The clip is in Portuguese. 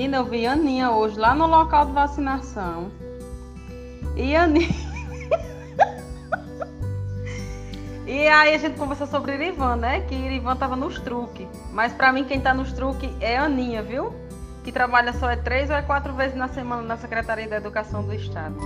Menina, eu vi Aninha hoje lá no local de vacinação. E Aninha. e aí a gente conversou sobre Irivan, né? Que Irivan tava nos truques. Mas para mim quem tá nos truques é Aninha, viu? Que trabalha só é três ou é quatro vezes na semana na Secretaria da Educação do Estado.